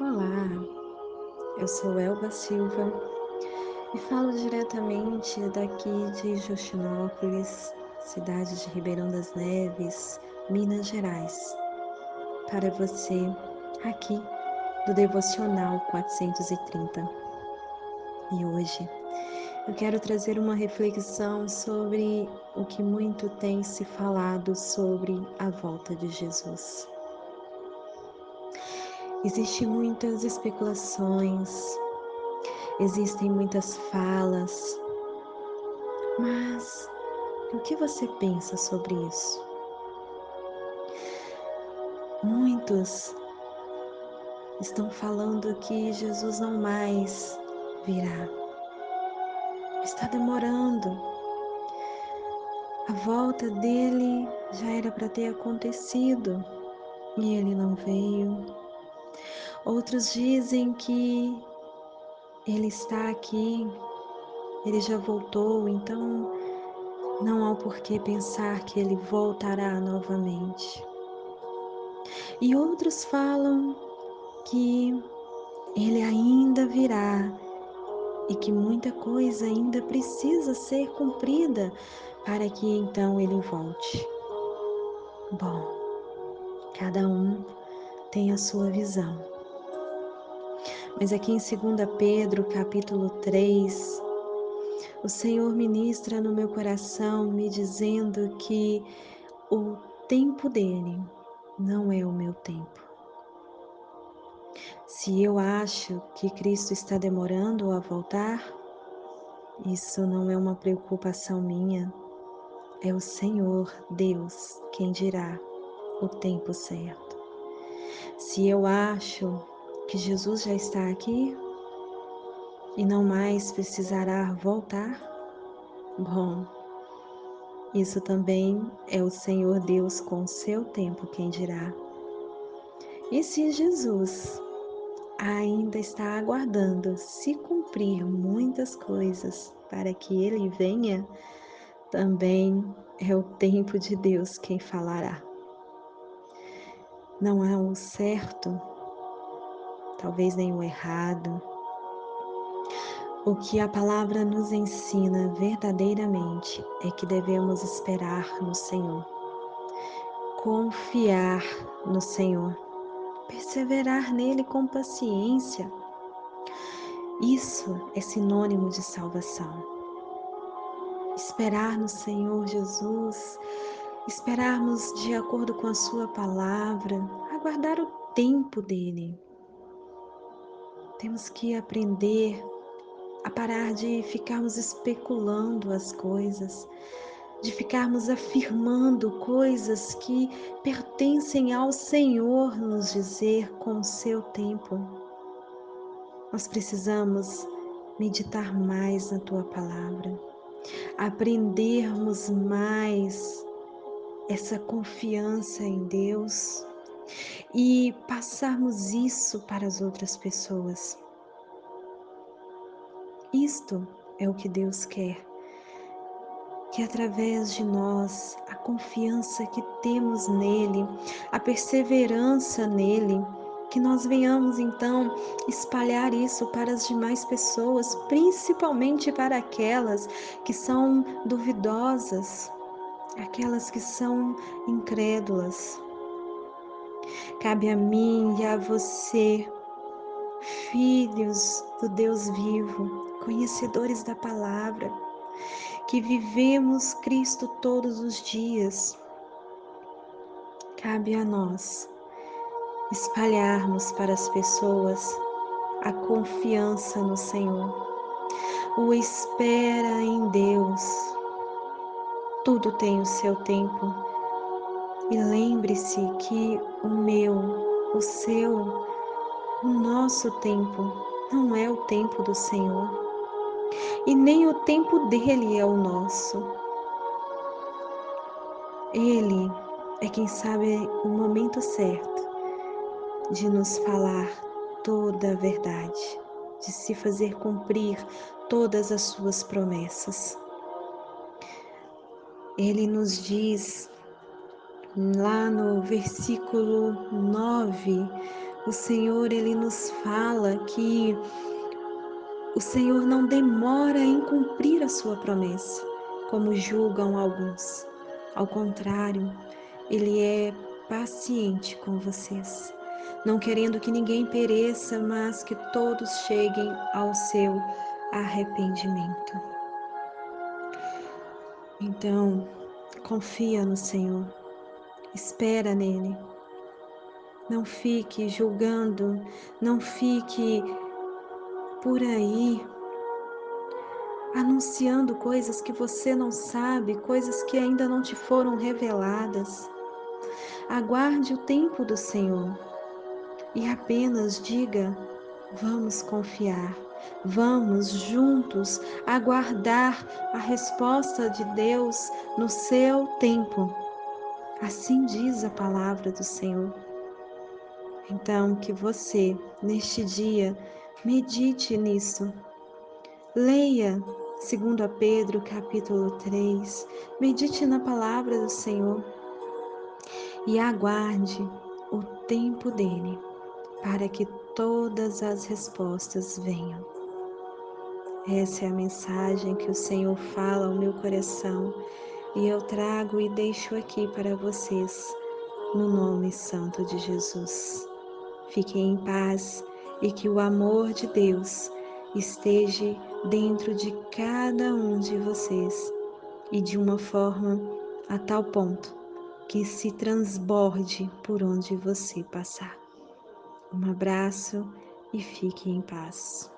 Olá, eu sou Elba Silva e falo diretamente daqui de Justinópolis, cidade de Ribeirão das Neves, Minas Gerais, para você aqui do Devocional 430. E hoje eu quero trazer uma reflexão sobre o que muito tem se falado sobre a volta de Jesus. Existem muitas especulações, existem muitas falas, mas o que você pensa sobre isso? Muitos estão falando que Jesus não mais virá, está demorando. A volta dele já era para ter acontecido e ele não veio. Outros dizem que ele está aqui, ele já voltou, então não há por que pensar que ele voltará novamente. E outros falam que ele ainda virá e que muita coisa ainda precisa ser cumprida para que então ele volte. Bom, cada um tem a sua visão. Mas aqui em 2 Pedro, capítulo 3, o Senhor ministra no meu coração me dizendo que o tempo dele não é o meu tempo. Se eu acho que Cristo está demorando a voltar, isso não é uma preocupação minha, é o Senhor Deus quem dirá o tempo certo. Se eu acho que Jesus já está aqui e não mais precisará voltar? Bom, isso também é o Senhor Deus com seu tempo quem dirá. E se Jesus ainda está aguardando se cumprir muitas coisas para que ele venha, também é o tempo de Deus quem falará. Não há um certo talvez nenhum errado. O que a palavra nos ensina verdadeiramente é que devemos esperar no Senhor, confiar no Senhor, perseverar nele com paciência. Isso é sinônimo de salvação. Esperar no Senhor Jesus, esperarmos de acordo com a Sua palavra, aguardar o tempo dele. Temos que aprender a parar de ficarmos especulando as coisas, de ficarmos afirmando coisas que pertencem ao Senhor nos dizer com o seu tempo. Nós precisamos meditar mais na tua palavra, aprendermos mais essa confiança em Deus e passarmos isso para as outras pessoas. Isto é o que Deus quer. Que através de nós, a confiança que temos nele, a perseverança nele, que nós venhamos então espalhar isso para as demais pessoas, principalmente para aquelas que são duvidosas, aquelas que são incrédulas. Cabe a mim e a você, filhos do Deus vivo, conhecedores da palavra, que vivemos Cristo todos os dias. Cabe a nós espalharmos para as pessoas a confiança no Senhor, o espera em Deus. Tudo tem o seu tempo e lembre-se que o meu, o seu, o nosso tempo não é o tempo do Senhor e nem o tempo dele é o nosso. Ele é quem sabe o momento certo de nos falar toda a verdade, de se fazer cumprir todas as suas promessas. Ele nos diz lá no versículo 9 O Senhor, ele nos fala que o Senhor não demora em cumprir a sua promessa, como julgam alguns. Ao contrário, ele é paciente com vocês, não querendo que ninguém pereça, mas que todos cheguem ao seu arrependimento. Então, confia no Senhor, espera nele. Não fique julgando, não fique por aí anunciando coisas que você não sabe, coisas que ainda não te foram reveladas. Aguarde o tempo do Senhor e apenas diga: vamos confiar, vamos juntos aguardar a resposta de Deus no seu tempo. Assim diz a palavra do Senhor. Então, que você, neste dia, Medite nisso. Leia, segundo a Pedro, capítulo 3. Medite na palavra do Senhor e aguarde o tempo dele para que todas as respostas venham. Essa é a mensagem que o Senhor fala ao meu coração e eu trago e deixo aqui para vocês, no nome santo de Jesus. Fiquem em paz e que o amor de Deus esteja dentro de cada um de vocês e de uma forma a tal ponto que se transborde por onde você passar. Um abraço e fique em paz.